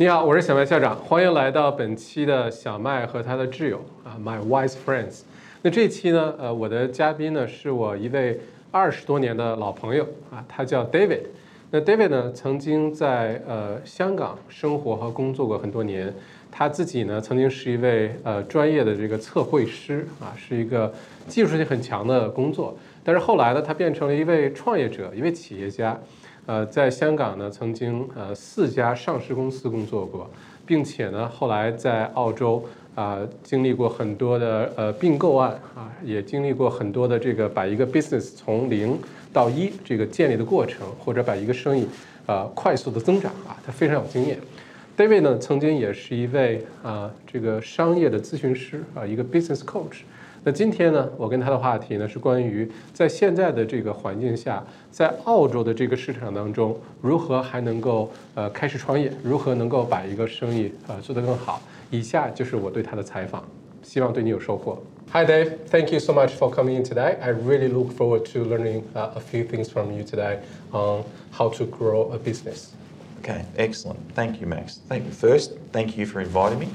你好，我是小麦校长，欢迎来到本期的小麦和他的挚友啊，My Wise Friends。那这期呢，呃，我的嘉宾呢是我一位二十多年的老朋友啊，他叫 David。那 David 呢，曾经在呃香港生活和工作过很多年，他自己呢曾经是一位呃专业的这个测绘师啊，是一个技术性很强的工作。但是后来呢，他变成了一位创业者，一位企业家。呃，在香港呢，曾经呃四家上市公司工作过，并且呢，后来在澳洲啊经历过很多的呃并购案啊，也经历过很多的这个把一个 business 从零到一这个建立的过程，或者把一个生意啊快速的增长啊，他非常有经验。David 呢，曾经也是一位啊这个商业的咨询师啊，一个 business coach。那今天呢，我跟他的话题呢是关于在现在的这个环境下，在澳洲的这个市场当中，如何还能够呃开始创业，如何能够把一个生意呃做得更好。以下就是我对他的采访，希望对你有收获。Hi Dave, thank you so much for coming in today. I really look forward to learning uh, a few things from you today on how to grow a business. Okay, excellent. Thank you, Max. Thank you. First, thank you for inviting me.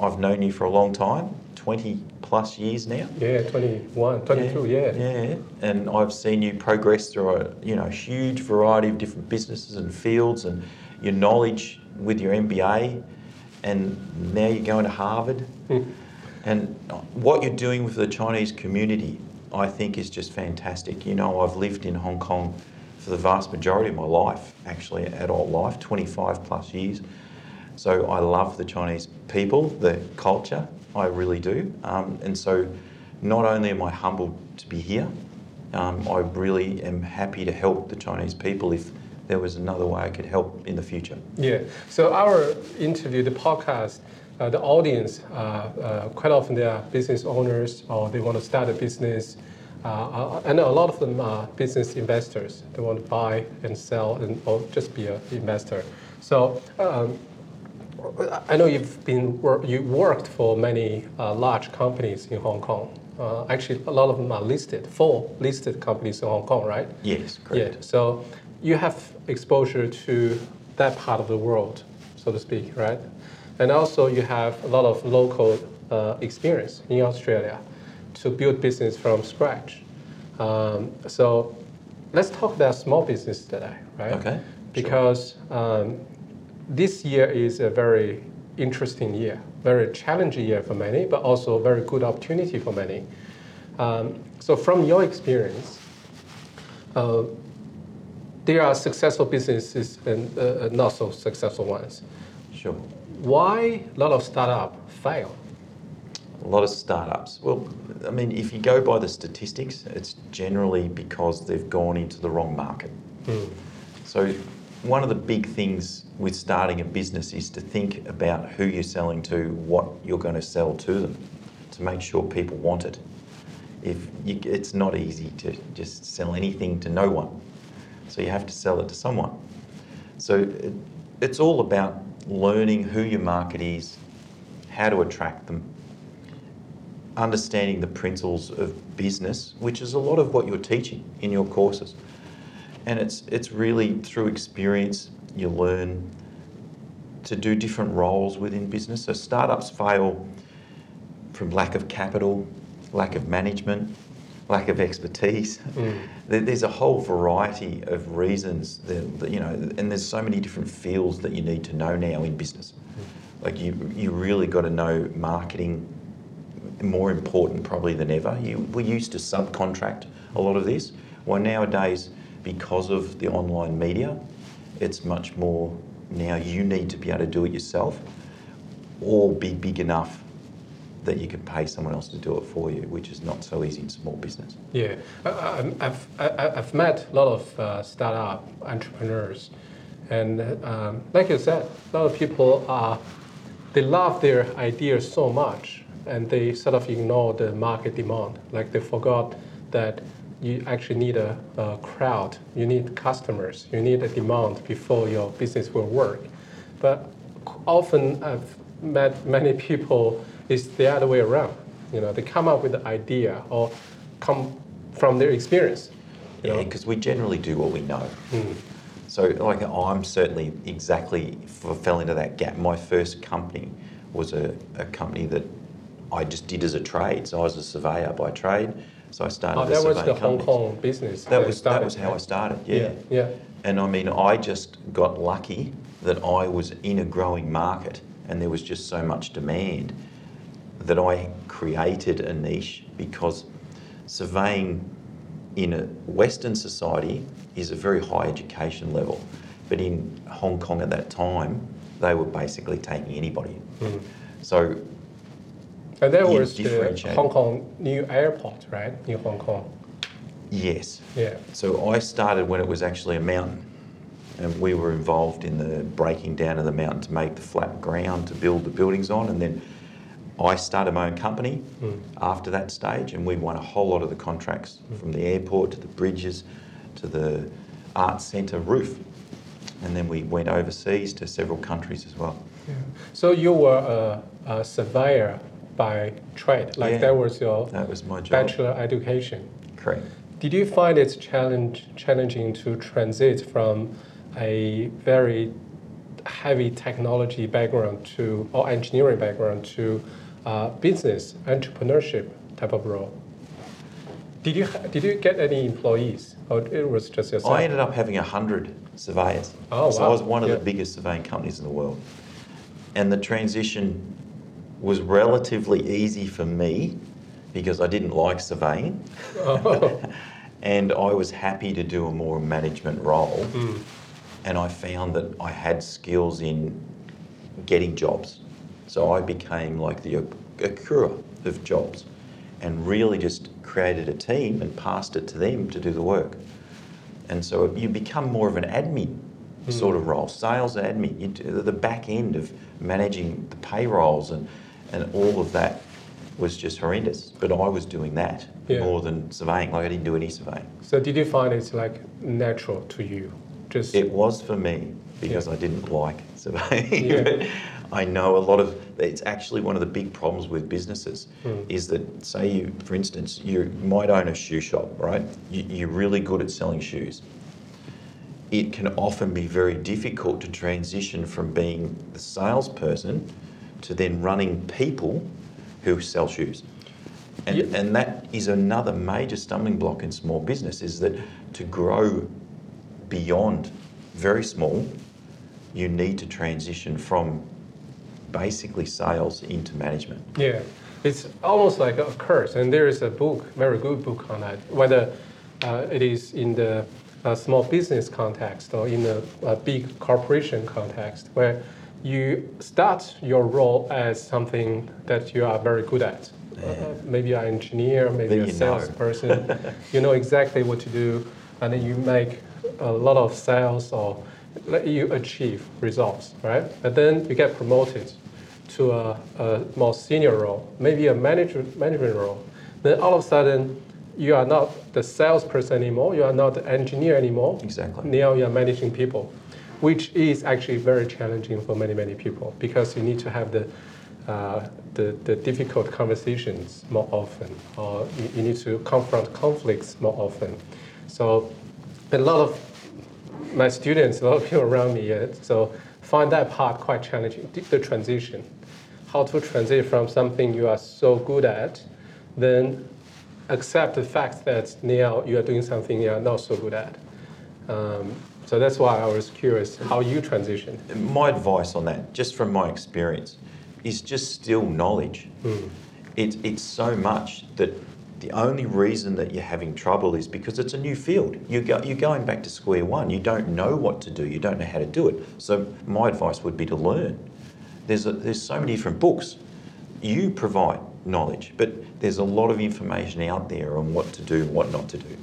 I've known you for a long time, 20 plus years now. Yeah, 21, 22, yeah. Yeah, yeah. and I've seen you progress through a you know huge variety of different businesses and fields, and your knowledge with your MBA, and now you're going to Harvard, Mm. and what you're doing with the Chinese community, I think, is just fantastic. You know, I've lived in Hong Kong for the vast majority of my life, actually, adult life, 25 plus years. So I love the Chinese people, the culture, I really do. Um, and so not only am I humbled to be here, um, I really am happy to help the Chinese people if there was another way I could help in the future. Yeah. So our interview, the podcast, uh, the audience, uh, uh, quite often they are business owners or they want to start a business. Uh, uh, and a lot of them are business investors. They want to buy and sell and or just be an investor. So um, I know you've been you worked for many uh, large companies in Hong Kong. Uh, actually, a lot of them are listed, four listed companies in Hong Kong, right? Yes, correct. Yeah. So you have exposure to that part of the world, so to speak, right? And also you have a lot of local uh, experience in Australia to build business from scratch. Um, so let's talk about small business today, right? Okay, sure. Because um, this year is a very interesting year, very challenging year for many, but also a very good opportunity for many. Um, so from your experience, uh, there are successful businesses and uh, not so successful ones. Sure. Why a lot of startups fail? A lot of startups. Well, I mean, if you go by the statistics, it's generally because they've gone into the wrong market. So, one of the big things with starting a business is to think about who you're selling to, what you're going to sell to them, to make sure people want it. If you, it's not easy to just sell anything to no one, so you have to sell it to someone. So it, it's all about learning who your market is, how to attract them, understanding the principles of business, which is a lot of what you're teaching in your courses. And it's, it's really through experience you learn to do different roles within business. So startups fail from lack of capital, lack of management, lack of expertise. Mm. There- There's a whole variety of reasons that, that, you know, and there's so many different fields that you need to know now in business. Mm. Like you, you really got to know marketing more important probably than ever. You, we used to subcontract a lot of this. Well, nowadays, because of the online media, it's much more now you need to be able to do it yourself or be big enough that you can pay someone else to do it for you, which is not so easy in small business. Yeah, I've, I've met a lot of uh, startup entrepreneurs, and um, like you said, a lot of people are they love their ideas so much, and they sort of ignore the market demand. Like they forgot that you actually need a, a crowd, you need customers, you need a demand before your business will work. But often I've met many people, it's the other way around. You know, they come up with the idea or come from their experience. You Yeah, because we generally do what we know. Hmm. So, like, I'm certainly exactly fell into that gap. My first company was a, a company that I just did as a trade. So I was a surveyor by trade. So I started Oh, that was the Hong. Kong business. That was that was how I started. Yeah. Yeah. And I mean, I just got lucky that I was in a growing market, and there was just so much demand that I created a niche because surveying in a Western society is a very high education level, but in Hong Kong at that time, they were basically taking anybody. Mm. So And that You was the. Hong Kong new airport, right? New Hong Kong. yes, Yeah. So I started when it was actually a mountain, and we were involved in the breaking down of the mountain to make the flat ground to build the buildings on, and then I started my own company Mm. after that stage, and we won a whole lot of the contracts from the airport to the bridges to the arts centre roof, and then we went overseas to several countries as well. yeah. So you were a, a surveyor by trade, like Yeah. that was your That was my job. bachelor education. Correct. Did you find it challenge, challenging to transit from a very heavy technology background to or engineering background to uh, business entrepreneurship type of role? Did you did you get any employees or it was just yourself? I ended up having 100 surveyors. Oh, so wow. I was one of Yeah. the biggest surveying companies in the world. And the transition was relatively easy for me because I didn't like surveying Oh. and I was happy to do a more management role. Mm. And I found that I had skills in getting jobs. So I became like the accruer of jobs and really just created a team and passed it to them to do the work. And so you become more of an admin sort of role, sales admin, you do the back end of managing the payrolls and, and all of that was just horrendous. But I was doing that Yeah. more than surveying. Like I didn't do any surveying. So did you find it's like natural to you? Just It was for me because Yeah. I didn't like surveying. Yeah. I know a lot of it's actually one of the big problems with businesses Mm. is that say you for instance you might own a shoe shop, right? You, you're really good at selling shoes. It can often be very difficult to transition from being the salesperson to then running people who sell shoes. And, Yeah. and that is another major stumbling block in small business is that to grow beyond very small, you need to transition from basically sales into management. Yeah, it's almost like a curse. And there is a book, very good book on that, whether uh, it is in the uh, small business context or in a, a big corporation context, where you start your role as something that you are very good at. Uh, maybe you're an engineer, maybe Then a know. salesperson. you know exactly what to do, and then you make a lot of sales or let you achieve results, right? And then you get promoted to a, a more senior role, maybe a manager, management role. Then all of a sudden, you are not the salesperson anymore, you are not the engineer anymore. Exactly. Now you are managing people, which is actually very challenging for many, many people because you need to have the, uh, the, the difficult conversations more often, or you, need to confront conflicts more often. So a lot of my students, a lot of people around me, uh, so find that part quite challenging, the- the transition. How to transition from something you are so good at, then accept the fact that now you are doing something you are not so good at. Um, so that's why I was curious how you transitioned. My advice on that, just from my experience, is just still knowledge. Hmm. It's, it's so much that the only reason that you're having trouble is because it's a new field. You go, you're going back to square one. You don't know what to do. You don't know how to do it. So my advice would be to learn. There's, a, there's so many different books. You provide knowledge, but there's a lot of information out there on what to do and what not to do.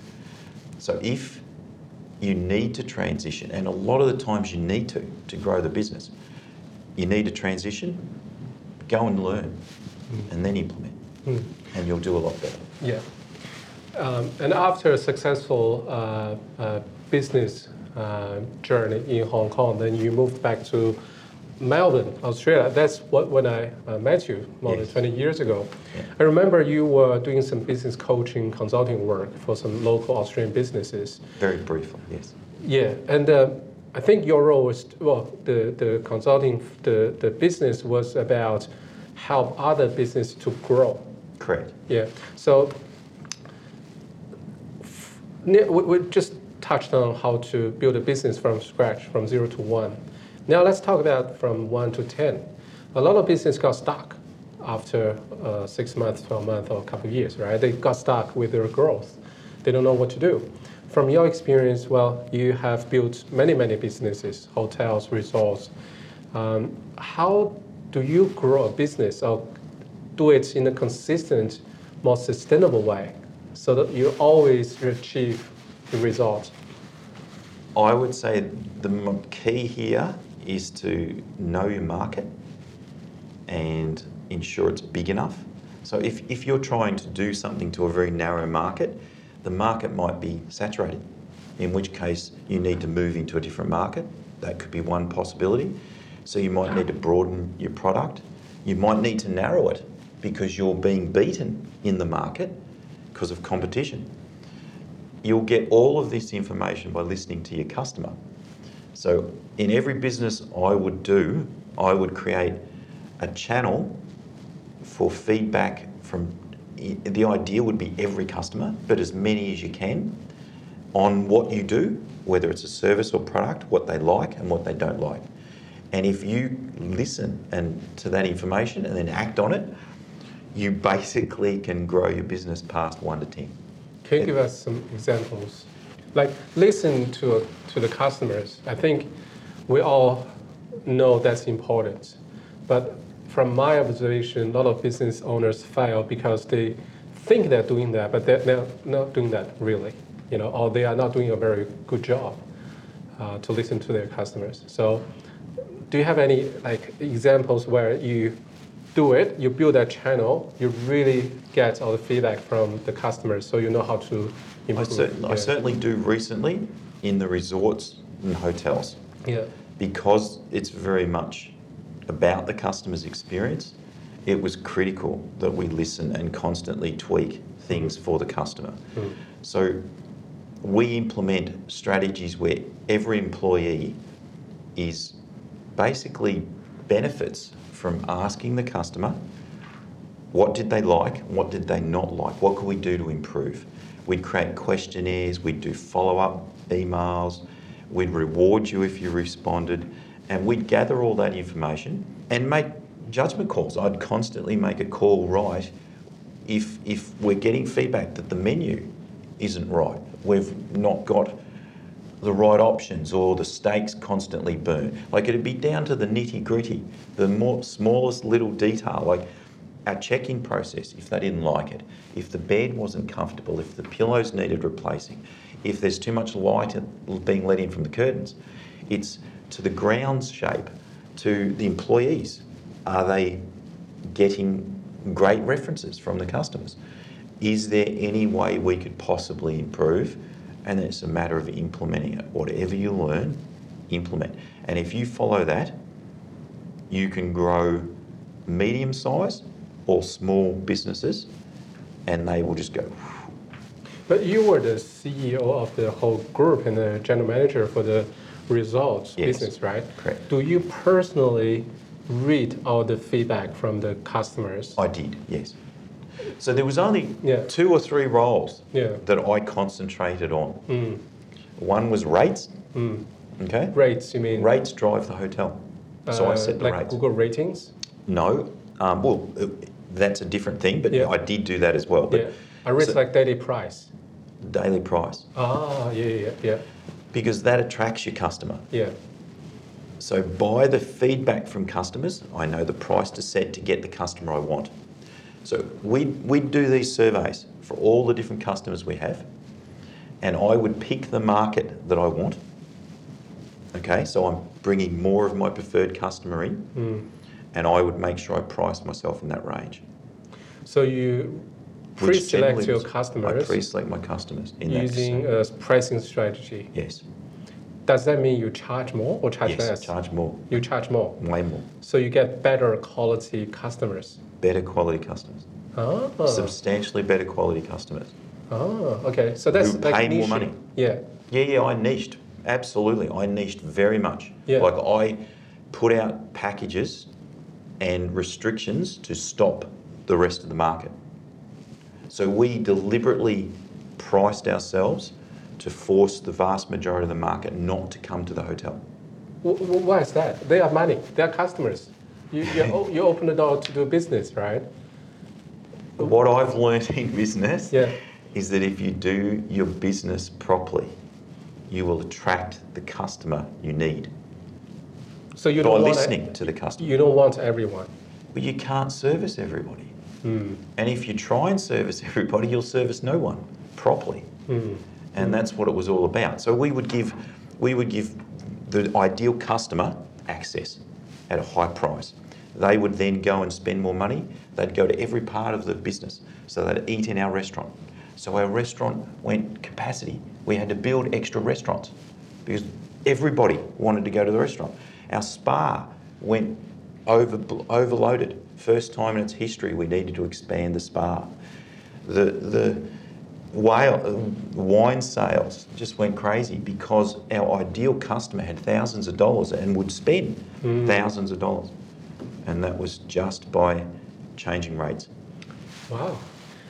So if you need to transition, and a lot of the times you need to to grow the business, you need to transition, go and learn, and then implement, Mm. and you'll do a lot better. Yeah. Um, and after a successful uh, uh, business uh, journey in Hong Kong, then you moved back to Melbourne, Australia. That's what when I uh, met you more Yes. than 20 years ago. Yeah. I remember you were doing some business coaching, consulting work for some local Australian businesses. Very briefly, yes. Yeah, and uh, I think your role was well, the the consulting, the the business was about help other business to grow. Correct. Yeah. So f- we, we just touched on how to build a business from scratch, from zero to one. Now let's talk about from one to ten. A lot of business got stuck after uh, six months, twelve months, or a couple of years, right? They got stuck with their growth. They don't know what to do. From your experience, well, you have built many, many businesses, hotels, resorts. Um, how do you grow a business or do it in a consistent, more sustainable way so that you always achieve the result? I would say the key here is to know your market and ensure it's big enough. So if, if you're trying to do something to a very narrow market, the market might be saturated, in which case you need to move into a different market. That could be one possibility. So you might need to broaden your product. You might need to narrow it because you're being beaten in the market because of competition. You'll get all of this information by listening to your customer. So, in every business I would do, I would create a channel for feedback from the idea would be every customer, but as many as you can on what you do, whether it's a service or product, what they like and what they don't like. And if you listen and to that information and then act on it, you basically can grow your business past one to ten. Can you give us some examples? Like listen to to the customers. I think we all know that's important, but from my observation, a lot of business owners fail because they think they're doing that, but they're, not doing that really, you know, or they are not doing a very good job uh, to listen to their customers. So, do you have any like examples where you do it, you build that channel, you really get all the feedback from the customers, so you know how to I, cer- I certainly do recently in the resorts and hotels yeah. because it's very much about the customer's experience. It was critical that we listen and constantly tweak things for the customer. Mm. So we implement strategies where every employee is basically benefits from asking the customer what did they like, what did they not like, what could we do to improve. We'd create questionnaires, we'd do follow up emails, we'd reward you if you responded, and we'd gather all that information and make judgment calls. I'd constantly make a call right if, if we're getting feedback that the menu isn't right, we've not got the right options or the steaks constantly burn. Like it'd be down to the nitty gritty, the more smallest little detail, like our check-in process, if they didn't like it, if the bed wasn't comfortable, if the pillows needed replacing, if there's too much light being let in from the curtains. It's to the grounds shape, to the employees. Are they getting great references from the customers? Is there any way we could possibly improve? And then it's a matter of implementing it. Whatever you learn, implement. And if you follow that, you can grow medium size or small businesses and they will just go. But you were the CEO of the whole group and the general manager for the results Yes. business, right? Correct. Do you personally read all the feedback from the customers? I did, yes. So there was only Yeah. two or three roles Yeah. that I concentrated on. Mm, One was rates, mm. okay? Rates, you mean? Rates drive the hotel. So I uh, set the like rates. Google ratings? No, um, well, uh, that's a different thing, but Yeah. I did do that as well. But yeah. I rates so- like daily price. daily price, Ah, yeah, yeah, yeah, because that attracts your customer. yeah. So by the feedback from customers, I know the price to set to get the customer I want. So we we do these surveys for all the different customers we have, and I would pick the market that I want. Okay, so I'm bringing more of my preferred customer in, Mm. And I would make sure I price myself in that range. So you pre-select your customers. I pre-select my customers in that. using a pricing strategy. Yes, Does that mean you charge more or charge yes, less? charge more, You charge more. way more, So you get better quality customers. better quality customers, Ah, substantially better quality customers. ah okay. So that's Who like pay more niching. money. Yeah, Yeah, yeah, I niched Absolutely. I niched very much. Yeah. Like I put out packages and restrictions to stop the rest of the market. So we deliberately priced ourselves to force the vast majority of the market not to come to the hotel. Why is that? They are money. They are customers. You, you, you open the door to do business, right? What I've learned in business Yeah. is that if you do your business properly, you will attract the customer you need So you by don't want listening to the customer. You don't want everyone. But you can't service everybody. Mm. And if you try and service everybody, you'll service no one properly. Mm. And that's what it was all about. So we would give we would give the ideal customer access at a high price. They would then go and spend more money. They'd go to every part of the business. So they'd eat in our restaurant. So our restaurant went capacity. We had to build extra restaurants because everybody wanted to go to the restaurant. Our spa went over, overloaded. First time in its history, we needed to expand the spa. The, the whale, wine sales just went crazy because our ideal customer had thousands of dollars and would spend mm. thousands of dollars. And that was just by changing rates. Wow.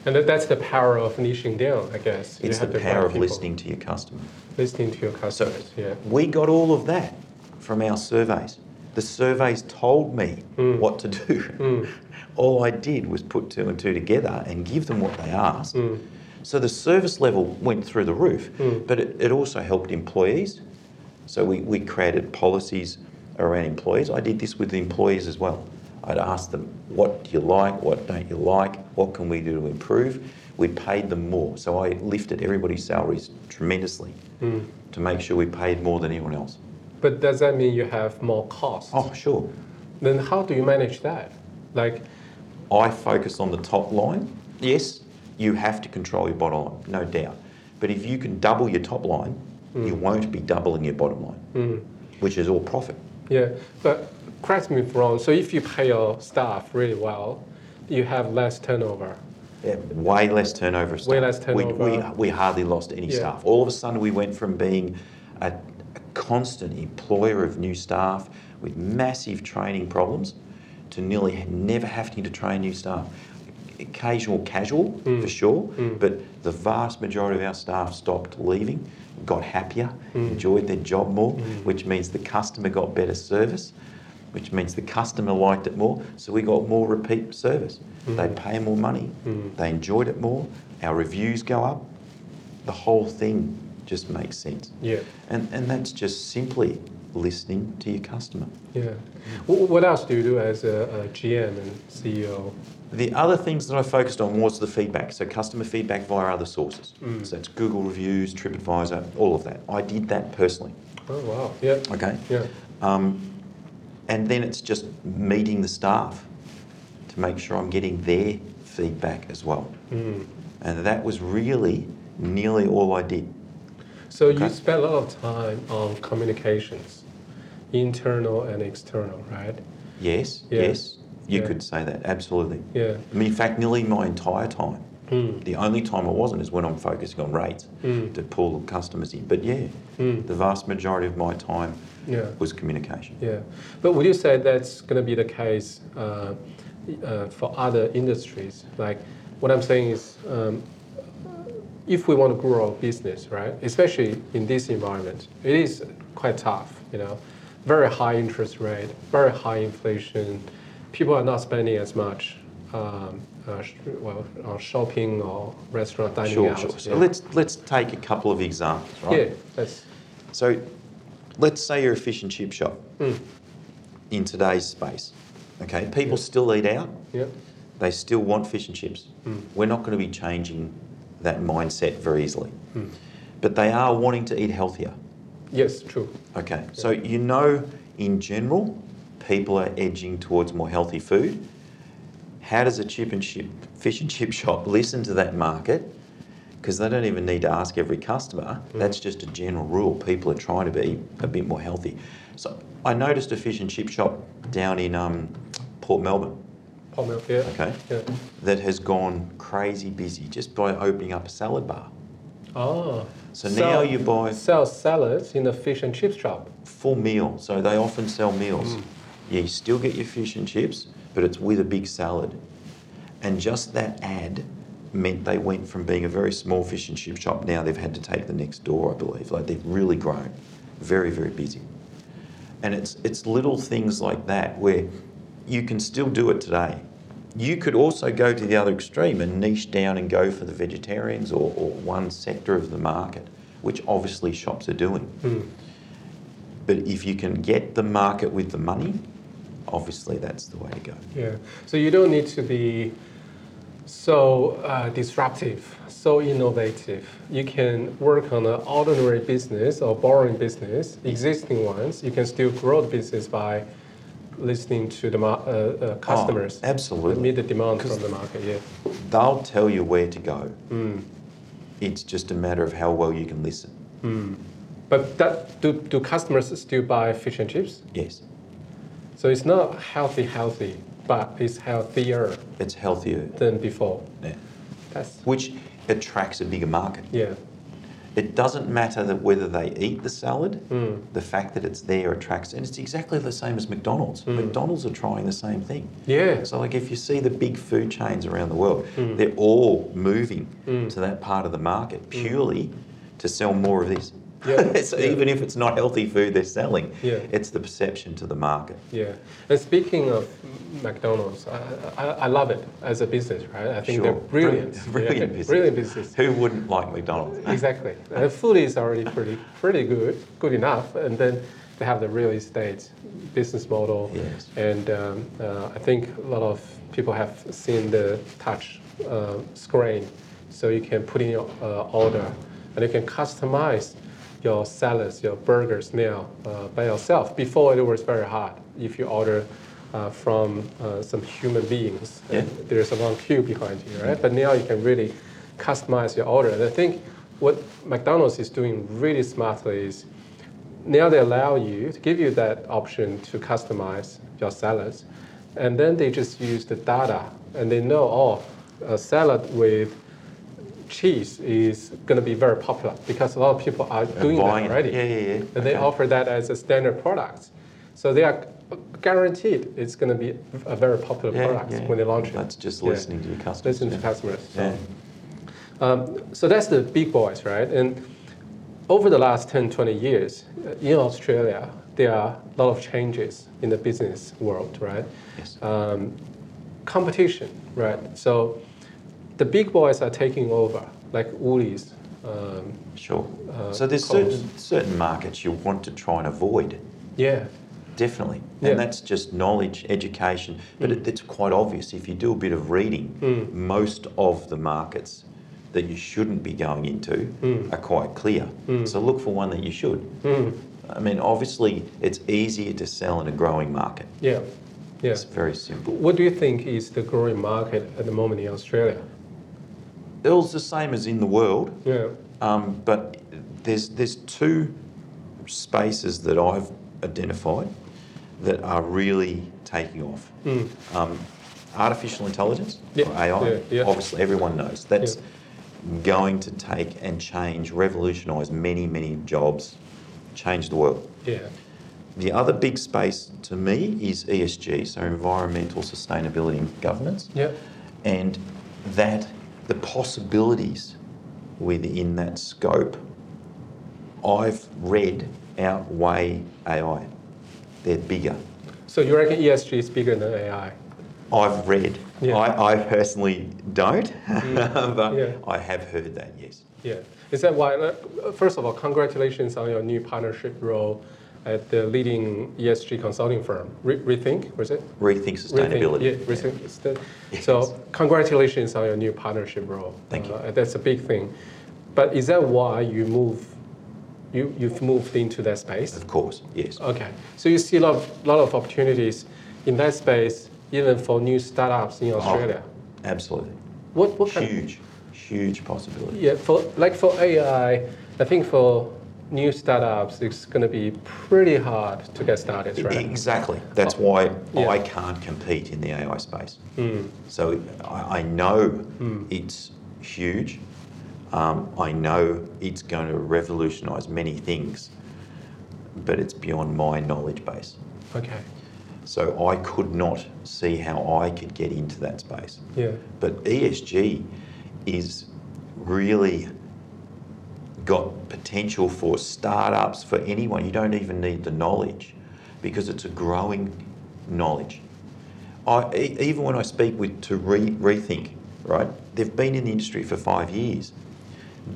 And that- that's the power of niching down, I guess. It's the power of listening to your customer. Listening to your So customers. yeah. we got all of that from our surveys. The surveys told me Mm. what to do. Mm. All I did was put two and two together and give them what they asked. Mm. So the service level went through the roof, Mm. but it, it also helped employees. So we, we created policies around employees. I did this with the employees as well. I'd ask them, what do you like? What don't you like? What can we do to improve? We paid them more. So I lifted everybody's salaries tremendously Mm. to make sure we paid more than anyone else. But does that mean you have more costs? Oh, sure. Then how do you manage that? Like, I focus on the top line. Yes, you have to control your bottom line, no doubt. But if you can double your top line, you won't be doubling your bottom line, mm, which is all profit. yeah. But correct me if wrong. So if you pay your staff really well, you have less turnover. Yeah, way less turnover staff. Way less We, we, turnover. we hardly lost any Yeah. staff. All of a sudden, we went from being a constant employer of new staff with massive training problems to nearly never having to train new staff. Occasional casual, Mm. for sure, Mm. but the vast majority of our staff stopped leaving, got happier, Mm. enjoyed their job more, Mm. which means the customer got better service, which means the customer liked it more, so we got more repeat service. Mm. They pay more money, Mm. they enjoyed it more, our reviews go up, the whole thing just makes sense. Yeah. And, and that's just simply listening to your customer. Yeah. What else do you do as a, a GM and CEO? The other things that I focused on was the feedback, so customer feedback via other sources. Mm. So it's Google reviews, TripAdvisor, all of that. I did that personally, Oh wow. Yeah. okay? Yeah. Um, and then it's just meeting the staff to make sure I'm getting their feedback as well. Mm. And that was really nearly all I did. So you spend a lot of time on communications, internal and external, right? Yes, Yeah. yes, you Yeah. could say that, absolutely. Yeah. I mean, in fact, nearly my entire time. Mm. The only time I wasn't is when I'm focusing on rates Mm. to pull customers in. But yeah, Mm. the vast majority of my time Yeah. was communication. Yeah. But would you say that's going to be the case uh, uh, for other industries? Like, what I'm saying is, um, if we want to grow our business, right, especially in this environment, it is quite tough, you know, very high interest rate, very high inflation, people are not spending as much. Um, uh, well, on shopping or restaurant dining Sure, out. sure. So yeah. let's let's take a couple of examples, right? yeah, that's So let's say you're a fish and chip shop mm, in today's space. Okay, people still eat out. yeah, They still want fish and chips. Mm. We're not going to be changing that mindset very easily. Mm. But they are wanting to eat healthier. yes, true. Okay, so you know in general, people are edging towards more healthy food. How does a chip and chip fish and chip shop listen to that market? Because they don't even need to ask every customer. That's just a general rule. People are trying to be a bit more healthy. So I noticed a fish and chip shop down in um, Port Melbourne. Port Melbourne, yeah. Okay. Yeah. that has gone crazy busy just by opening up a salad bar. Oh. So now you buy sell salads in a fish and chip shop. full meal. So they often sell meals. Mm. Yeah, you still get your fish and chips, but it's with a big salad. And just that ad meant they went from being a very small fish and chip shop. Now they've had to take the next door, I believe. Like they've really grown, very very busy. And it's it's little things like that where you can still do it today. You could also go to the other extreme and niche down and go for the vegetarians or, or one sector of the market, which obviously shops are doing. Hmm. But if you can get the market with the money, obviously that's the way to go. Yeah. So you don't need to be so uh, disruptive, so innovative. You can work on an ordinary business or boring business, existing ones. You can still grow the business by listening to the uh, uh, customers. Oh, absolutely. Meet the demand from the market. Yeah. They'll tell you where to go. Mm. It's just a matter of how well you can listen. Mm. But that, do, do customers still buy fish and chips? Yes, So it's not healthy, healthy, but it's healthier it's healthier. than before. Yeah. That's Which attracts a bigger market. yeah. It doesn't matter that whether they eat the salad, Mm. the fact that it's there attracts, and it's exactly the same as McDonald's. Mm. McDonald's are trying the same thing. Yeah. So, like, if you see the big food chains around the world, Mm. they're all moving Mm. to that part of the market purely to sell more of this. Yeah, so yeah. even if it's not healthy food they're selling, Yeah. it's the perception to the market. Yeah, and speaking of McDonald's, I, I, I love it as a business, right? I think they're Sure. brilliant. Brilliant Yeah, business. Brilliant business. Who wouldn't like McDonald's? Exactly. The food is already pretty, pretty good, good enough, and then they have the real estate business model. Yes. And um, uh, I think a lot of people have seen the touch uh, screen, so you can put in your uh, order, and you can customize your salads, your burgers now uh, by yourself. Before it was very hard if you order uh, from uh, some human beings. Yeah. There's a long queue behind you, right? But now you can really customize your order. And I think what McDonald's is doing really smartly is now they allow you to give you that option to customize your salads, and then they just use the data and they know, oh, a salad with cheese is going to be very popular because a lot of people are doing that already. Yeah, yeah, yeah. And they Okay. offer that as a standard product. So they are guaranteed it's going to be a very popular Yeah, product yeah. when they launch it. That's just listening to your customers. Listen to customers. So. Yeah. Um, so that's the big boys, right? And over the last 10, 20 years, uh, in Australia, there are a lot of changes in the business world, right? Yes. Um, competition, right? So the big boys are taking over, like Woolies. Um, Sure. uh, so there's Coles. certain certain markets you want to try and avoid. yeah, Definitely. Yeah. And that's just knowledge, education. But it, it's quite obvious if you do a bit of reading, Mm. most of the markets that you shouldn't be going into Mm. are quite clear. Mm. So look for one that you should. Mm, I mean, obviously, it's easier to sell in a growing market. yeah, yeah. It's very simple. What do you think is the growing market at the moment in Australia? It's the same as in the world, Yeah. um, but there's there's two spaces that I've identified that are really taking off. Mm. Um, artificial intelligence, Yeah, or AI, yeah, yeah. obviously everyone knows that's going to take and change, revolutionise many, many jobs, change the world. Yeah. The other big space to me is ESG, so environmental sustainability and governance, Yeah. and that the possibilities within that scope, I've read outweigh AI. They're bigger. So you reckon ESG is bigger than AI? I've read. Yeah. I, I personally don't, Mm. but Yeah. I have heard that, yes. Yeah. Is that why? First of all, congratulations on your new partnership role at the leading ESG consulting firm, Re- Rethink, was it? Rethink sustainability. Rethink, yeah, Rethink. Yes. So congratulations on your new partnership role. Thank you. Uh, that's a big thing. But is that why you move? You you've moved into that space? Of course, yes. Okay. So you see a lot of, lot of opportunities in that space, even for new startups in Australia. Absolutely. What what? Huge, huge possibility. Yeah, for like for AI, I think for new startups, it's going to be pretty hard to get started, right? Exactly. That's why Yeah. I can't compete in the AI space. Mm. So I, I know Mm. it's huge. Um, I know it's going to revolutionise many things, but it's beyond my knowledge base. Okay. So I could not see how I could get into that space. Yeah. But ESG is really got potential for startups, for anyone. You don't even need the knowledge because it's a growing knowledge. I, even when I speak with to re, Rethink, right, they've been in the industry for five years.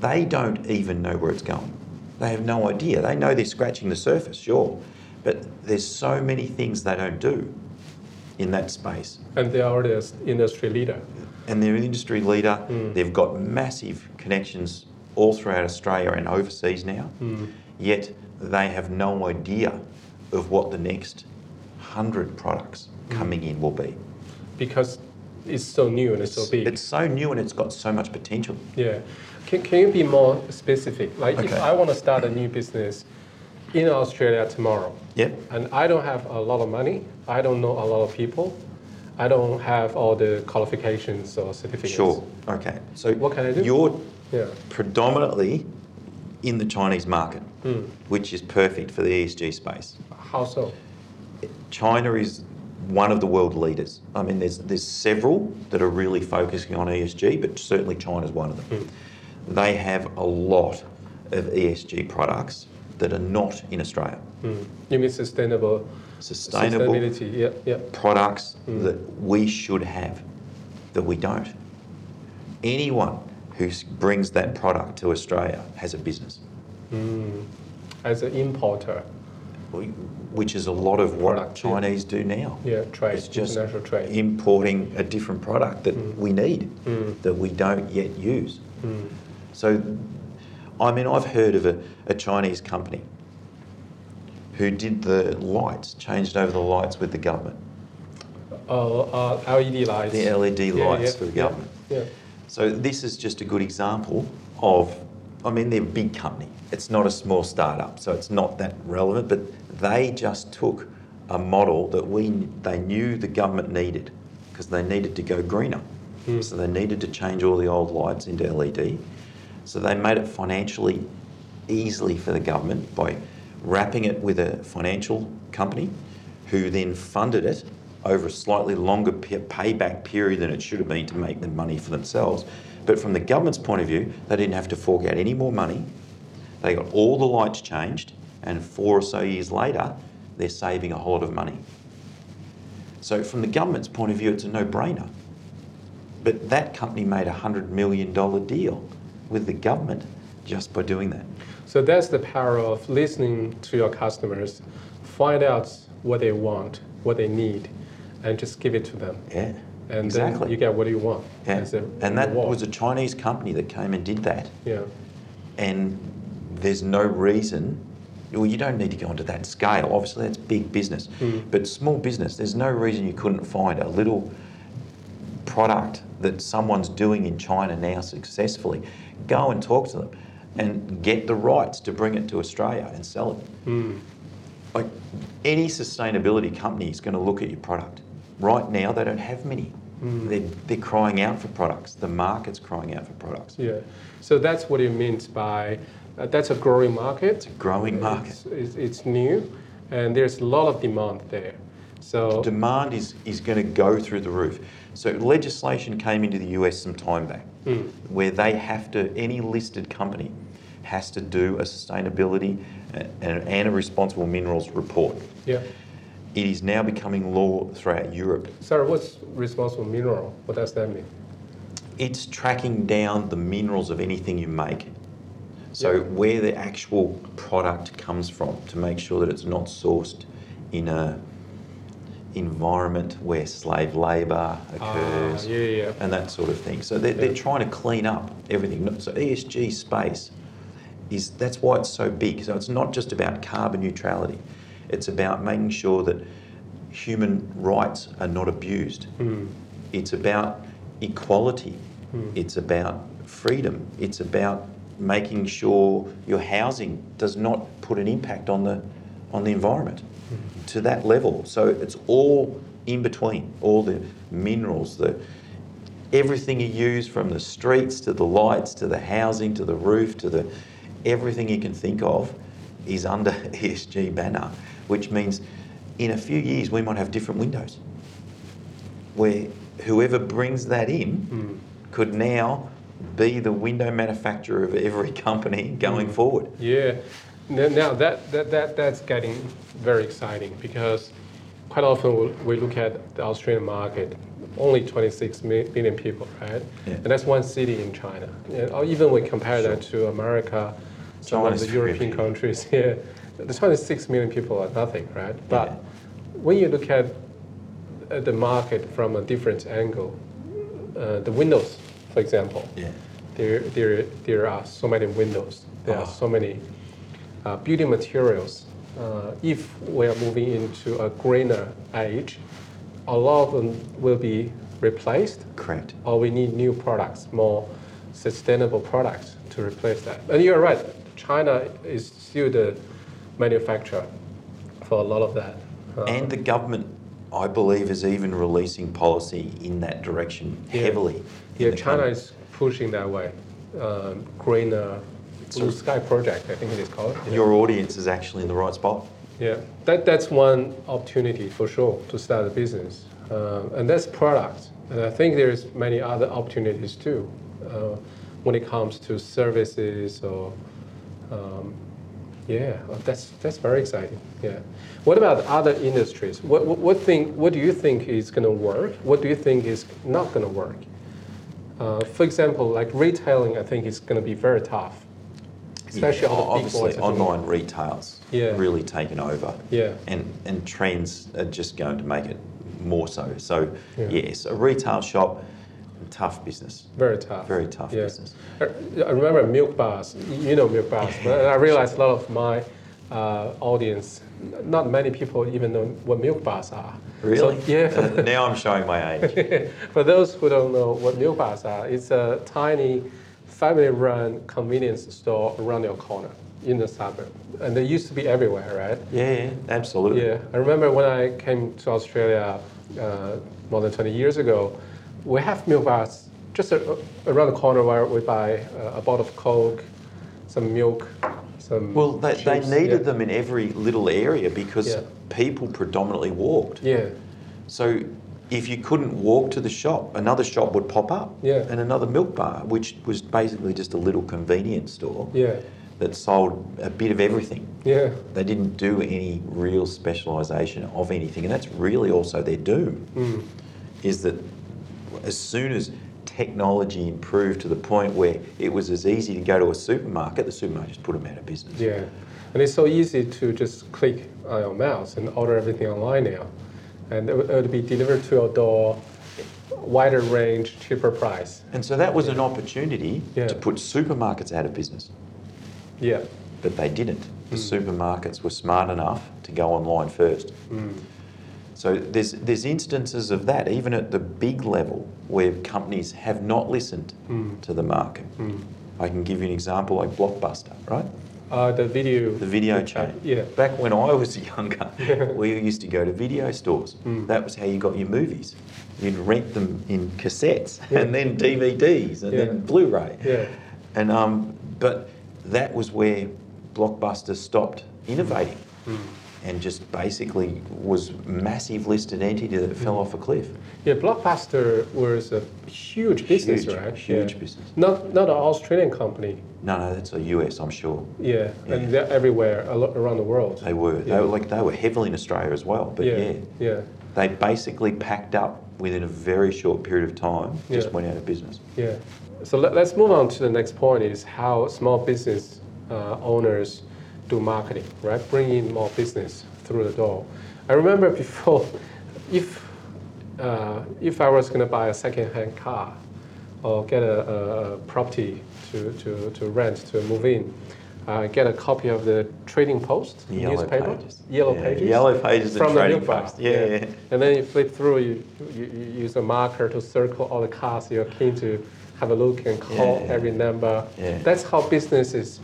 They don't even know where it's going. They have no idea. They know they're scratching the surface, sure, but there's so many things they don't do in that space And they are already an industry leader. and they're an industry leader. Mm. They've got massive connections all throughout Australia and overseas now. Hmm. Yet they have no idea of what the next hundred products hmm. coming in will be. because it's so new and it's, so big. It's so new and it's got so much potential. yeah. Can, can you be more specific? Like if I want to start a new business in Australia tomorrow, Yep. and I don't have a lot of money, I don't know a lot of people, I don't have all the qualifications or certificates. Sure. Okay. So What can I do? You're Yeah. predominantly in the Chinese market, Hmm. which is perfect for the ESG space. How so? China is one of the world leaders. I mean, there's there's several that are really focusing on ESG, but certainly China's one of them. They have a lot of ESG products that are not in Australia. Hmm. You mean sustainable? Sustainable Sustainability. Yeah. Yeah. products that we should have that we don't. Anyone who brings that product to Australia has a business, As an importer. which is a lot of what Product, yeah. Chinese do now. Yeah. Trade. It's just international trade. importing a different product that we need, that we don't yet use. So, I mean, I've heard of a, a Chinese company who did the lights, changed over the lights with the government, Uh, uh, LED lights. the LED lights yeah, for the yeah, government. Yeah. So, this is just a good example of, I mean, they're a big company. It's not a small startup, so it's not that relevant, but they just took a model that we they knew the government needed because they needed to go greener. Hmm. So they needed to change all the old lights into LED. So they made it financially easily for the government by wrapping it with a financial company who then funded it over a slightly longer payback period than it should have been to make the money for themselves. But from the government's point of view, they didn't have to fork out any more money. They got all the lights changed, and four or so years later, they're saving a whole lot of money. So, from the government's point of view, it's a no brainer. But that company made a $100 million deal with the government just by doing that. So that's the power of listening to your customers, find out what they want, what they need, and just give it to them. Yeah, And exactly. then you get what do you want. yeah. a And that reward. was a Chinese company that came and did that. Yeah. and there's no reason. Well, you don't need to go into that scale. Obviously, that's big business, hmm. but small business. There's no reason you couldn't find a little product that someone's doing in China now successfully. Go and talk to them, and get the rights to bring it to Australia and sell it. Hmm. Like any sustainability company is going to look at your product. Right now, they don't have many. Mm. They're, they're crying out for products. The market's crying out for products. Yeah. So that's what it means by uh, that's a growing market. A Growing market. It's, it's, it's new, and there's a lot of demand there. So demand is, is going to go through the roof. So legislation came into the US some time back hmm. where they have to, any listed company has to do a sustainability and, and a responsible minerals report. yeah. It is now becoming law throughout Europe. Sorry, what's responsible mineral? What does that mean? It's tracking down the minerals of anything you make. So Yeah. where the actual product comes from to make sure that it's not sourced in a environment where slave labour occurs Ah, yeah, yeah. and that sort of thing. So they're, they're trying to clean up everything. So ESG space is that's why it's so big. So it's not just about carbon neutrality. It's about making sure that human rights are not abused. Hmm. It's about equality. It's about freedom. It's about making sure your housing does not put an impact on the on the environment to that level. So it's all in between, all the minerals, the everything you use from the streets to the lights to the housing to the roof to the everything you can think of is under ESG banner, which means in a few years we might have different windows where whoever brings that in hmm. could now be the window manufacturer of every company hmm. going forward. Yeah. Now that, that, that that's getting very exciting because quite often we- look at the Australian market, only 26 million people, right? Yeah. And that's one city in China. Or even we compare that to America, some of the European countries. Yeah, the 26 million people are nothing, right? But Yeah. when you look at uh, the market from a different angle, uh, the windows, for example, Yeah. there, there, there are so many windows. There are Oh. so many uh, building materials. Uh, if we are moving into a greener age, a lot of them will be replaced, Correct. or we need new products, more sustainable products to replace that. And you're right, China is still the manufacturer for a lot of that. Uh, And the government, I believe, is even releasing policy in that direction Yeah. heavily. Yeah, China country. is pushing that way. Um, greener blue sky project, I think it is called. Yeah. Your audience is actually in the right spot. Yeah, that, that's one opportunity for sure to start a business, uh, and that's product. And I think there's many other opportunities too, uh, when it comes to services or, um, yeah, uh, that's that's very exciting. Yeah. What about other industries? What what, what thing? What do you think is going to work? What do you think is not going to work? Uh, for example, like retailing, I think is going to be very tough, especially Yeah, obviously, online retail's Yeah. really taken over. Yeah. And, and trends are just going to make it more so. So, Yeah. yes, a retail shop, tough business. Very tough. Very tough Yeah. business. I I remember milk bars. You know milk bars, but I realized a lot of my uh, audience, not many people even know what milk bars are. Really? So, yeah. Uh, now I'm showing my age. For those who don't know what milk bars are, it's a tiny family-run convenience store around your corner in the suburb, and they used to be everywhere, right? Yeah, yeah, absolutely. Yeah, I remember when I came to Australia uh, more than 20 years ago, we have milk bars just a, around the corner where we buy uh, a bottle of Coke, some milk, some. Well, they, they needed yeah. them in every little area because Yeah. people predominantly walked. Yeah, So if you couldn't walk to the shop, another shop would pop up. Yeah. And another milk bar, which was basically just a little convenience store yeah, that sold a bit of everything. yeah, They didn't do any real specialisation of anything, and that's really also their doom. Mm. Is that as soon as technology improved to the point where it was as easy to go to a supermarket, the supermarket just put them out of business. yeah. And it's so easy to just click on your mouse and order everything online now. And it would, be delivered to your door, wider range, cheaper price. And so that was an opportunity Yeah. to put supermarkets out of business, Yeah. but they didn't. The Mm. supermarkets were smart enough to go online first. Mm. So there's there's instances of that, even at the big level, where companies have not listened Mm. to the market. Mm. I can give you an example like Blockbuster, right? Uh, the video. The video chain. Yeah. Back when I was younger, we used to go to video stores. Mm. That was how you got your movies. You'd rent them in cassettes Yeah. and then DVDs and Yeah. then Blu-ray. Yeah. And um, but that was where Blockbuster stopped innovating Mm. And just basically was massive listed entity that fell off a cliff. Yeah, Blockbuster was a huge business, Huge, right? huge Yeah. business. Not not an Australian company. No, no, that's a US, I'm sure. Yeah, Yeah. and they're everywhere around the world. They were. They were like they were heavily in Australia as well. But yeah, yeah, yeah, they basically packed up within a very short period of time. Just Yeah. went out of business. yeah. So let, let's move on to the next point: is how small business uh, owners do marketing, right? Bring in more business through the door. I remember before, if uh, if I was going to buy a second-hand car or get a, a, a property to, to, to rent to move in, uh, get a copy of the Trading Post yellow newspaper, pages. yellow Yeah, pages, yellow pages from the bar. Post. Yeah, yeah. And then you flip through, you, you, you use a marker to circle all the cars you're keen to have a look and call Yeah, yeah. every number. Yeah. That's how businesses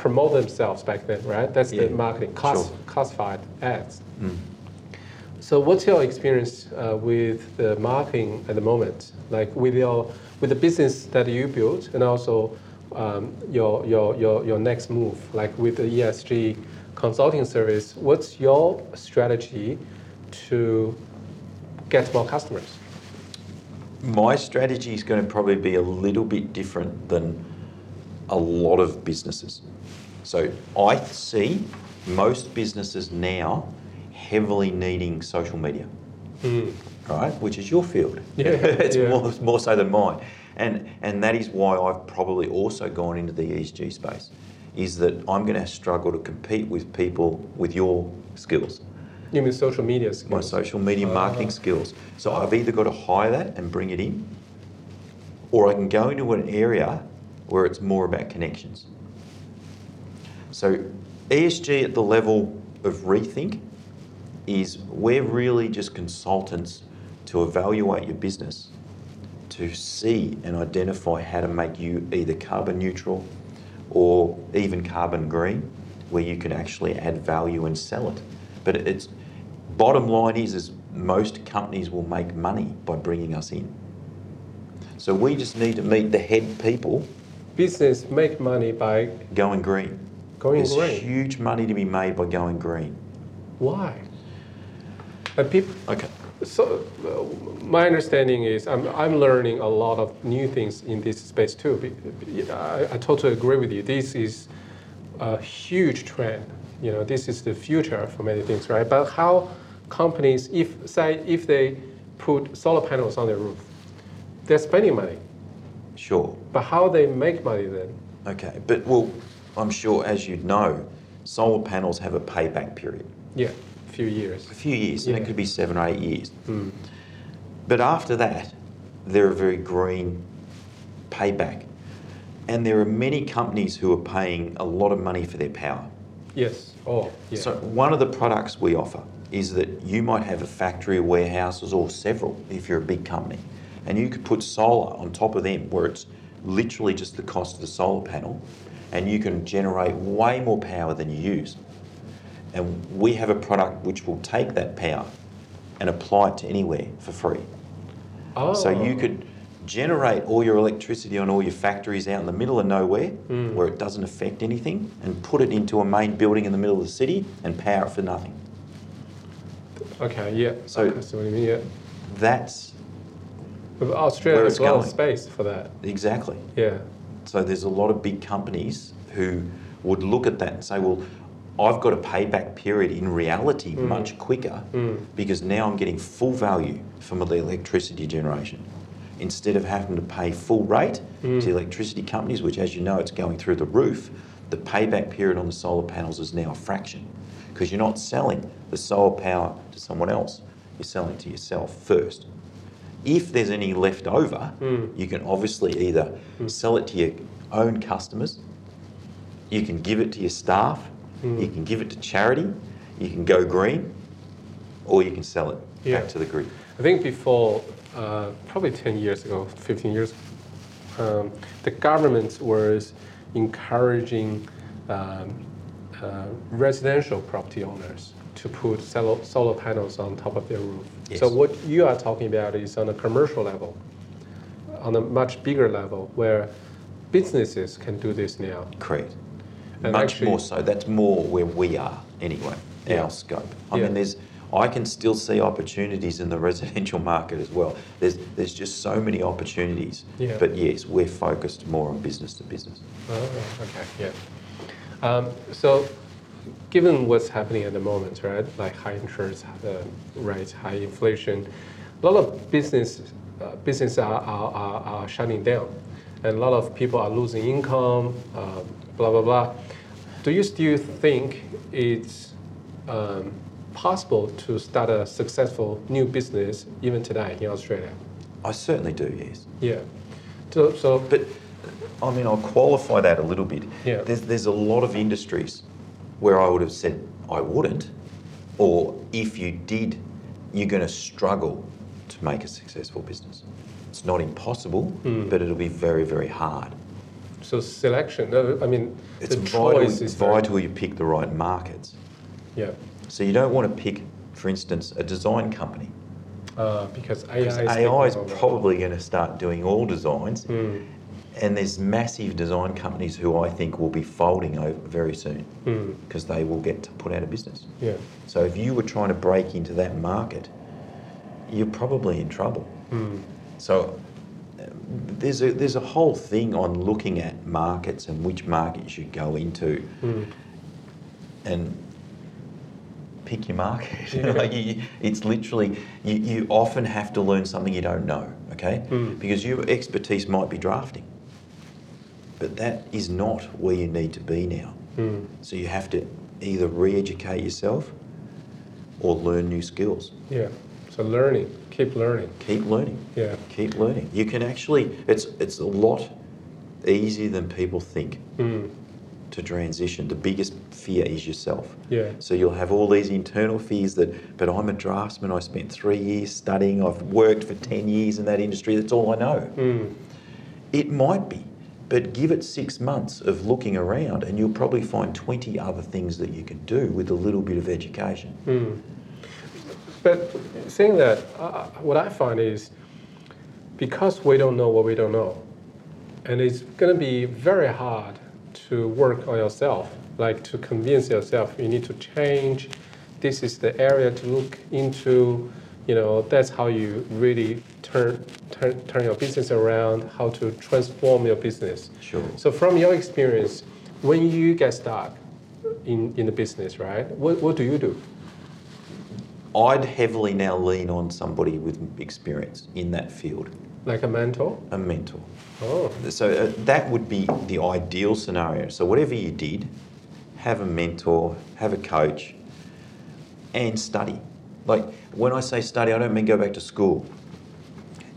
promote themselves back then, right? That's Yeah, the marketing, class, sure. classified ads. Mm. So what's your experience uh, with the marketing at the moment? Like with your with the business that you built and also um, your, your, your, your next move, like with the ESG consulting service, what's your strategy to get more customers? My strategy is going to probably be a little bit different than a lot of businesses. So I see most businesses now heavily needing social media, Mm. right? Which is your field. Yeah, it's yeah. more, more so than mine. And, and that is why I've probably also gone into the ESG space, is that I'm going to struggle to compete with people with your skills, You mean social media skills? my social media Ah. marketing skills. So I've either got to hire that and bring it in, or I can go into an area where it's more about connections. So ESG at the level of ReThink is we're really just consultants to evaluate your business, to see and identify how to make you either carbon neutral or even carbon green, where you can actually add value and sell it. But it's bottom line is, is most companies will make money by bringing us in. So we just need to meet the head people Business make money by going green. going There's green. huge money to be made by going green. Why? And people, Okay. So, uh, my understanding is I'm, I'm learning a lot of new things in this space too. I, I totally agree with you. This is a huge trend. You know, this is the future for many things, right? But how companies, if say, if they put solar panels on their roof, they're spending money. Sure. But how they make money then? Okay. But well, I'm sure as you'd know, solar panels have a payback period. Yeah, a few years. A few years, and it could be seven or eight years. Mm. But after that, they're a very green payback. And there are many companies who are paying a lot of money for their power. Yes. Oh, yeah. So one of the products we offer is that you might have a factory, warehouses, or several if you're a big company, and you could put solar on top of them, where it's literally just the cost of the solar panel, and you can generate way more power than you use. And we have a product which will take that power and apply it to anywhere for free. oh. So you could generate all your electricity on all your factories out in the middle of nowhere Mm. where it doesn't affect anything and put it into a main building in the middle of the city and power it for nothing. Okay, yeah. So- I see what you mean, yeah. That's Australia has a lot of space for that. exactly. Yeah. So there's a lot of big companies who would look at that and say, well, I've got a payback period in reality Mm. much quicker Mm. because now I'm getting full value from the electricity generation. Instead of having to pay full rate Mm. to electricity companies, which as you know, it's going through the roof, the payback period on the solar panels is now a fraction because you're not selling the solar power to someone else, you're selling to yourself first. If there's any left over, Mm. you can obviously either Mm. sell it to your own customers, you can give it to your staff, Mm. you can give it to charity, you can go green, or you can sell it Yeah. back to the grid. I think before, uh, probably 10 years ago, 15 years, um, the government was encouraging um, uh, residential property owners to put solar, panels on top of their roof. So what you are talking about is on a commercial level, on a much bigger level, where businesses can do this now. Correct. And Much actually- more so. That's more where we are anyway, Yeah. our scope. I Yeah. mean, there's. I can still see opportunities in the residential market as well. There's, there's just so many opportunities. Yeah. But yes, we're focused more on business to business. Oh, okay, yeah. Um, so, given what's happening at the moment, right, like high interest uh, rates, high inflation, a lot of business uh, business are, are, are, are shutting down, and a lot of people are losing income, uh, blah blah blah. Do you still think it's um, possible to start a successful new business even today in Australia? I certainly do, yes. Yeah. So, so But I mean, I'll qualify that a little bit. Yeah. There's, there's a lot of industries where I would have said I wouldn't, or if you did, you're going to struggle to make a successful business. It's not impossible, Hmm. but it'll be very, very hard. so selection. I mean, It's the vital, choice is very- vital you pick the right markets. Yeah. So you don't want to pick for instance, a design company. Uh, because AI is, Because taking AI is probably going to start doing all designs, Mm, and there's massive design companies who I think will be folding over very soon mm, because they will get to put out of business. yeah. So if you were trying to break into that market, you're probably in trouble. Mm, So uh, there's a there's a whole thing on looking at markets and which market you should go into mm, and pick your market. Yeah. like you, it's literally you, you often have to learn something you don't know, okay? Mm. Because your expertise might be drafting, but that is not where you need to be now. mm, So you have to either re-educate yourself or learn new skills. yeah. So learning, keep learning. Keep learning. Yeah. Keep learning. You can actually it's it's a lot easier than people think Mm, to transition. The biggest fear is yourself. yeah. So you'll have all these internal fears that, but I'm a draftsman, I spent three years studying, I've worked for 10 years in that industry, that's all I know. Mm, It might be, but give it six months of looking around and you'll probably find 20 other things that you can do with a little bit of education. mm. But saying that, uh, what I find is because we don't know what we don't know, and it's going to be very hard to work on yourself, like to convince yourself you need to change. This is the area to look into. You know, that's how you really turn turn, turn your business around. How to transform your business. Sure. So from your experience, when you get stuck in, in the business, right? What, what do you do? I'd heavily now lean on somebody with experience in that field, Like a mentor? a mentor. Oh, So uh, that would be the ideal scenario. So whatever you did, have a mentor, have a coach, and study. Like when I say study, I don't mean go back to school.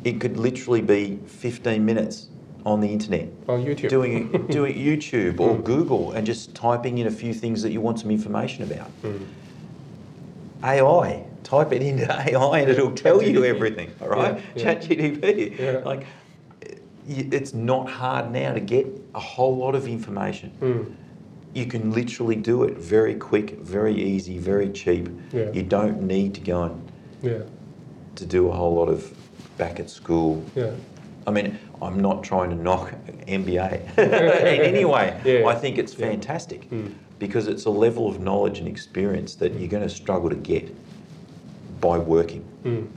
It could literally be 15 minutes on the internet, on YouTube. doing doing YouTube or Google, and just typing in a few things that you want some information about. Mm. AI. Type it into AI and it'll tell you everything. All right, Yeah. ChatGPT. Yeah. Like, it's not hard now to get a whole lot of information. Mm. You can literally do it very quick, very easy, very cheap. Yeah. You don't need to go and Yeah, to do a whole lot of back at school. yeah. I mean, I'm not trying to knock MBA in any way. Yeah. I think it's fantastic Mm. because it's a level of knowledge and experience that you're going to struggle to get by working. Mm.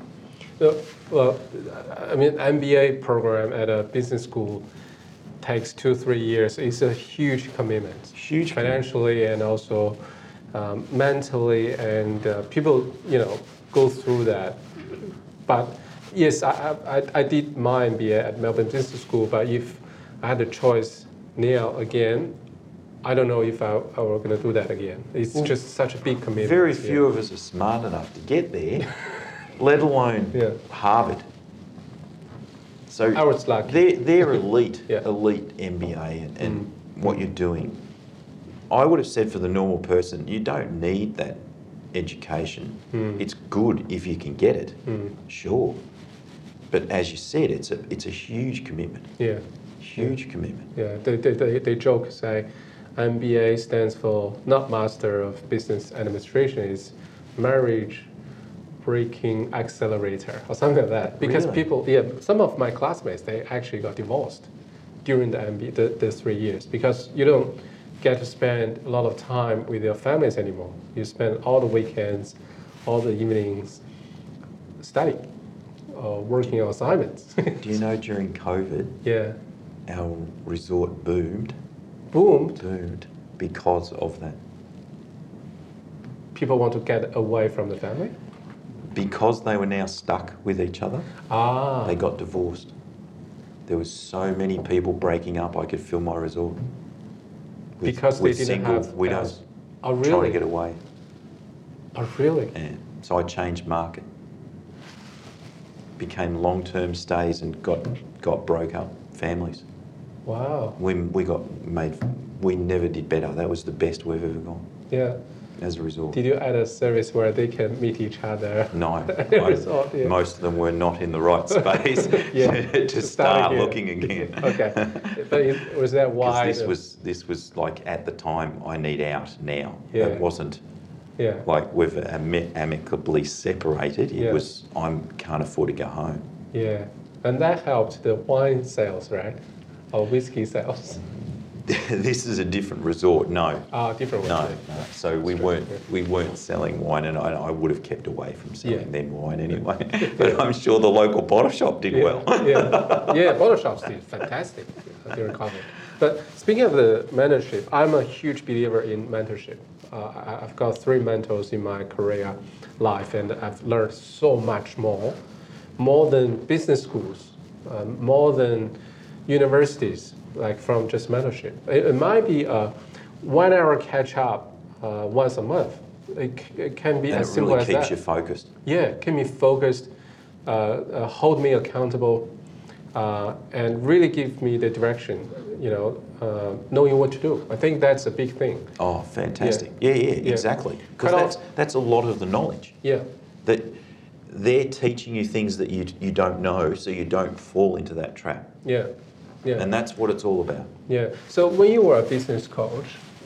Well, I mean, MBA program at a business school takes two, three years. It's a huge commitment, Huge financially and also um, mentally, and uh, people, you know, go through that. But yes, I, I, I did my MBA at Melbourne Business School. But if I had a choice now again, I don't know if I, I were going to do that again. It's Well, just such a big commitment. Very yeah. few of us are smart enough to get there, let alone Yeah. Harvard. So I was lucky. they're, they're elite, Yeah. elite MBA and, and what you're doing. I would have said for the normal person, you don't need that education. Mm. It's good if you can get it, Mm. sure. But as you said, it's a, it's a huge commitment, Yeah. huge commitment. Yeah, they, they, they, they joke, say MBA stands for not Master of Business Administration, it's Marriage Breaking Accelerator or something like that. Because Really? people, yeah, some of my classmates, they actually got divorced during the MBA, the, the three years because you don't get to spend a lot of time with your families anymore. You spend all the weekends, all the evenings studying or working on assignments. Do you know during COVID, yeah. our resort boomed, Boomed. boomed because of that? people want to get away from the family? Because they were now stuck with each other, Ah, they got divorced. There was so many people breaking up. I could fill my resort with, Because they didn't single have widows oh trying to really? get away. Oh really? And so I changed market, became long-term stays, and got got broke up families. Wow. We we got made. We never did better. That was the best we've ever gone Yeah. As a resort. Did you add a service where they can meet each other? No, was yeah. most of them were not in the right space to, to start again. looking again. okay. But it, was that why? this was this was like at the time I need out now. Yeah. It wasn't Yeah. Like we've ami- amicably separated. It Yeah. was I can't afford to go home. Yeah. And that helped the wine sales, right? Or whiskey sales. this is a different resort. No, Ah, different no, no. So we weren't we weren't selling wine, and I, I would have kept away from selling Yeah. them wine anyway. but I'm sure the local bottle shop did yeah, well. yeah, yeah. Bottle shops did fantastic during COVID. But speaking of the mentorship, I'm a huge believer in mentorship. Uh, I've got three mentors in my career life, and I've learned so much more, more than business schools, um, more than universities, like from just mentorship. It, it might be a one-hour catch-up uh, once a month. It, it can be and as it simple really as keeps you focused. Yeah, keep me focused, uh, uh, hold me accountable, uh, and really give me the direction. You know, uh, knowing what to do. I think that's a big thing. Oh, fantastic! Yeah, yeah, Yeah. exactly. Because that's that's a lot of the knowledge. Yeah, that they're teaching you things that you, you don't know so you don't fall into that trap. yeah, yeah, And that's what it's all about. yeah. So when you were a business coach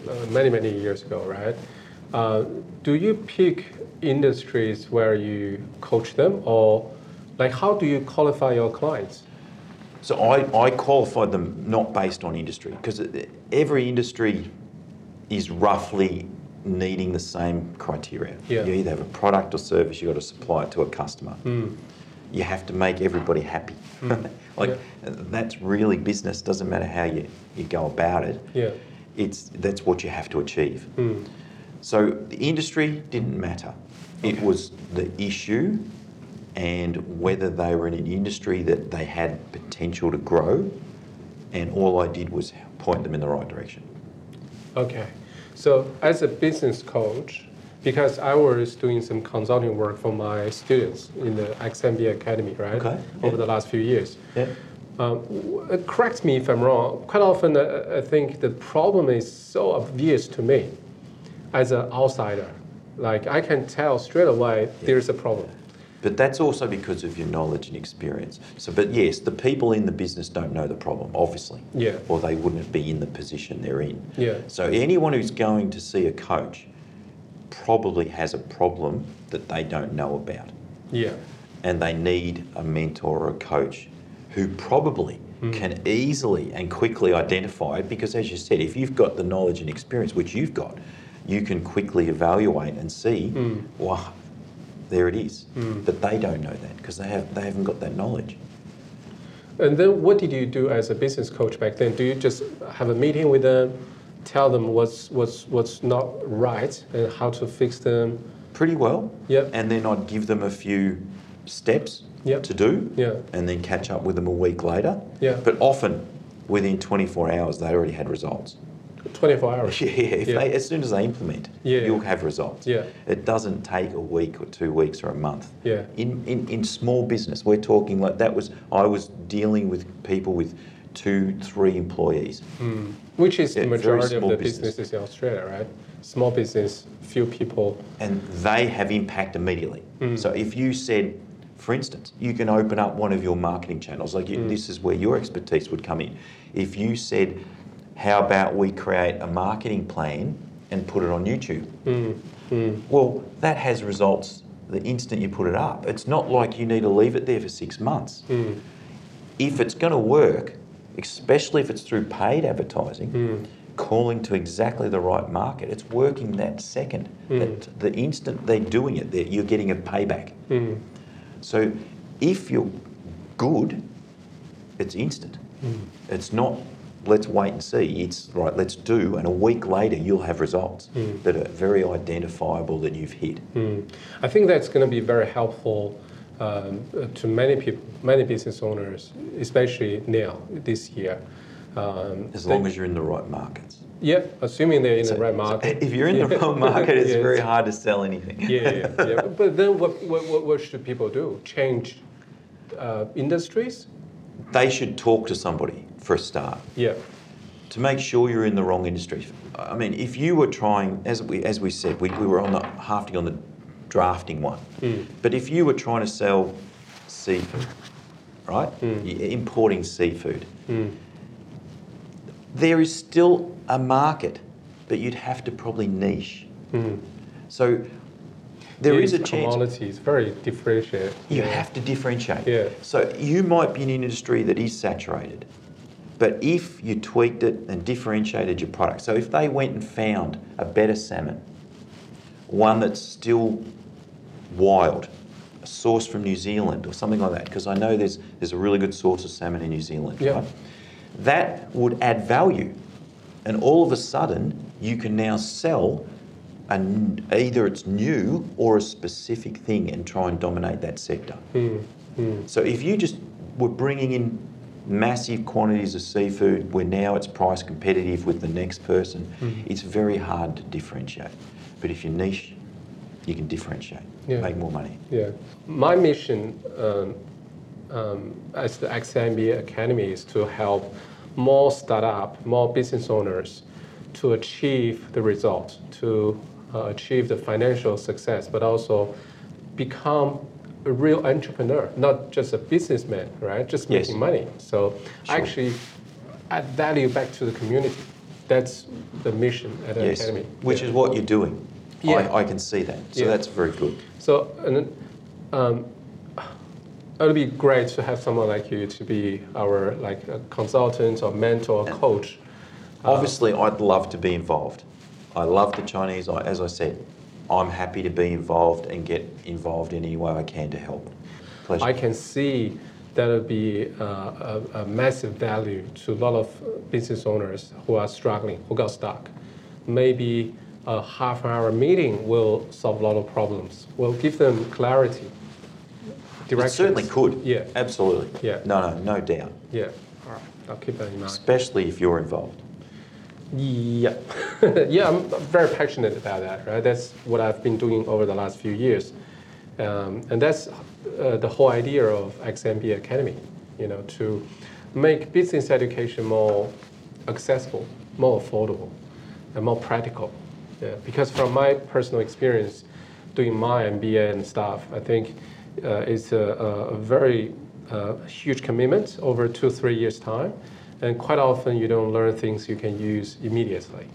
uh, many many years ago, right? Uh, do you pick industries where you coach them, or like how do you qualify your clients? So I, I qualified them not based on industry because every industry is roughly needing the same criteria. Yeah. You either have a product or service, you've got to supply it to a customer. Mm. You have to make everybody happy. like that's really business, doesn't matter how you, you go about it. Yeah. It's that's what you have to achieve. Mm. So the industry didn't matter. It was the issue and whether they were in an industry that they had potential to grow. And all I did was point them in the right direction. Okay. So as a business coach, because I was doing some consulting work for my students in the XMB Academy, right? Okay, Over yeah. the last few years. Yeah. Um, uh, correct me if I'm wrong. Quite often, uh, I think the problem is so obvious to me as an outsider. Like I can tell straight away there's a problem. But that's also because of your knowledge and experience. So, but yes, the people in the business don't know the problem, obviously. Yeah. Or they wouldn't be in the position they're in. Yeah. So anyone who's going to see a coach probably has a problem that they don't know about. Yeah. and they need a mentor or a coach who probably hmm. can easily and quickly identify it because as you said if you've got the knowledge and experience which you've got you can quickly evaluate and see hmm. well there it is hmm. but they don't know that because they have they haven't got that knowledge And then what did you do as a business coach back then? Do you just have a meeting with them, tell them what's what's what's not right and how to fix them? pretty well Yep. and then I'd give them a few steps Yep. to do Yeah. and then catch up with them a week later Yeah. but often within 24 hours they already had results 24 hours. Yeah, if Yeah. They, as soon as they implement, Yeah. you'll have results. Yeah. It doesn't take a week or two weeks or a month. Yeah. In, in, in small business, we're talking like that was, I was dealing with people with two, three employees. Mm. Which is Yeah, the majority of the business. businesses in Australia, right? Small business, few people. And they have impact immediately. Mm. So if you said, for instance, you can open up one of your marketing channels, like you, Mm. this is where your expertise would come in. If you said, how about we create a marketing plan and put it on YouTube? Mm. Mm. Well, that has results the instant you put it up. It's not like you need to leave it there for six months. Mm. If it's going to work, especially if it's through paid advertising, Mm. calling to exactly the right market, it's working that second. Mm. That the instant they're doing it, they're- you're getting a payback. Mm. So if you're good, it's instant. Mm. It's not, let's wait and see. It's right, let's do, and a week later you'll have results Mm. that are very identifiable that you've hit. Mm. I think that's going to be very helpful um, to many people, many business owners, especially now this year. Um, As they- long as you're in the right markets. yeah, assuming they're in So- the right so market. if you're in the wrong market, it's Yeah, very hard to sell anything. yeah, yeah, yeah. But then what, what, what- should people do? Change uh, industries? They should talk to somebody for a start Yeah. to make sure you're in the wrong industry. I mean, if you were trying, as we, as we said, we, we were on the hafting on the drafting one. Mm. But if you were trying to sell seafood, right? Mm. Importing seafood, Mm. there is still a market, but you'd have to probably niche. Mm. So there is a chance Commodity is very differentiated. you have to differentiate. Yeah. So you might be in an industry that is saturated, but if you tweaked it and differentiated your product, so if they went and found a better salmon, one that's still wild, a source from New Zealand or something like that, because I know there's there's a really good source of salmon in New Zealand. Yeah. Right? That would add value, and all of a sudden you can now sell. And either it's new or a specific thing and try and dominate that sector. Mm, mm. So if you just were bringing in massive quantities of seafood where now it's price competitive with the next person, Mhm. it's very hard to differentiate. But if you're niche, you can differentiate, Yeah. make more money. Yeah. My mission um, um, as the XMBA Academy is to help more startup, more business owners to achieve the result, to uh, achieve the financial success, but also become a real entrepreneur, not just a businessman, right? Just Yes. making money. So Sure. actually add value back to the community. That's the mission at the yes, academy. which Yeah. is what you're doing. Yeah. I, I can see that. So Yeah. that's very good. So, and um, it would be great to have someone like you to be our like a consultant or mentor, or coach. Uh, Obviously, I'd love to be involved. I love the Chinese. I, as I said, I'm happy to be involved and get involved in any way I can to help. Pleasure. I can see that it would be uh, a, a massive value to a lot of business owners who are struggling, who got stuck. Maybe a half hour meeting will solve a lot of problems. Will give them clarity. it certainly could. Yeah. Absolutely. Yeah. No, no, no doubt. Yeah. All right. I'll keep that in mind. Especially if you're involved. Yeah, yeah, I'm very passionate about that. Right, that's what I've been doing over the last few years, um, and that's uh, the whole idea of XMB Academy. You know, to make business education more accessible, more affordable, and more practical. Yeah, because from my personal experience, doing my MBA and stuff, I think uh, it's a, a very uh, huge commitment over two three years time, and quite often you don't learn things you can use immediately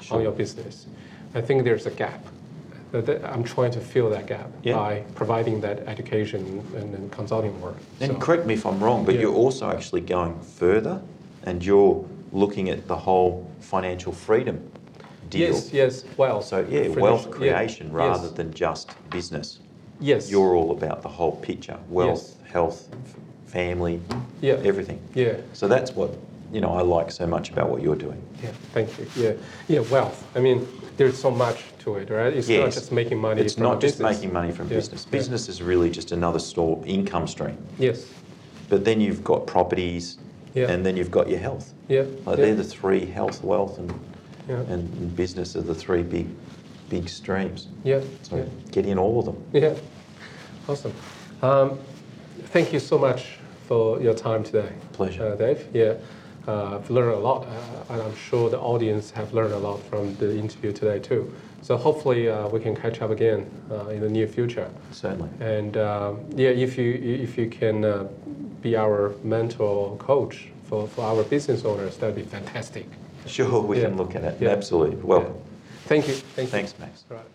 Sure. on your business. I think there's a gap. I'm trying to fill that gap Yeah. by providing that education and, and consulting work. And So- correct me if I'm wrong, but Yeah. you're also actually going further and you're looking at the whole financial freedom deal. Yes, yes, wealth. So, yeah, wealth yeah, creation rather yes, than just business. yes, You're all about the whole picture wealth, Yes. health, family, yeah, everything. yeah. So that's what you know I like so much about what you're doing. Yeah, thank you. Yeah, yeah, wealth. I mean, there's so much to it, right? It's not just making money. It's not just business. making money from Yeah, business. yeah. Business is really just another store income stream. Yes. But then you've got properties, Yeah. and then you've got your health. Yeah. Like yeah. they're the three health, wealth, and, yeah. and, business are the three big big streams. yeah. So yeah. get in all of them. Yeah, awesome. Um, thank you so much for your time today. Pleasure. Uh, Dave. Yeah, uh, I've learned a lot, uh, and I'm sure the audience have learned a lot from the interview today too. So hopefully uh, we can catch up again uh, in the near future. Certainly. And um, yeah, if you if you can uh, be our mentor coach for, for our business owners, that'd be fantastic. Sure, we Yeah. can look at it. Yeah. Absolutely. Welcome. Thank you. Thank you. Thanks, Max. All right.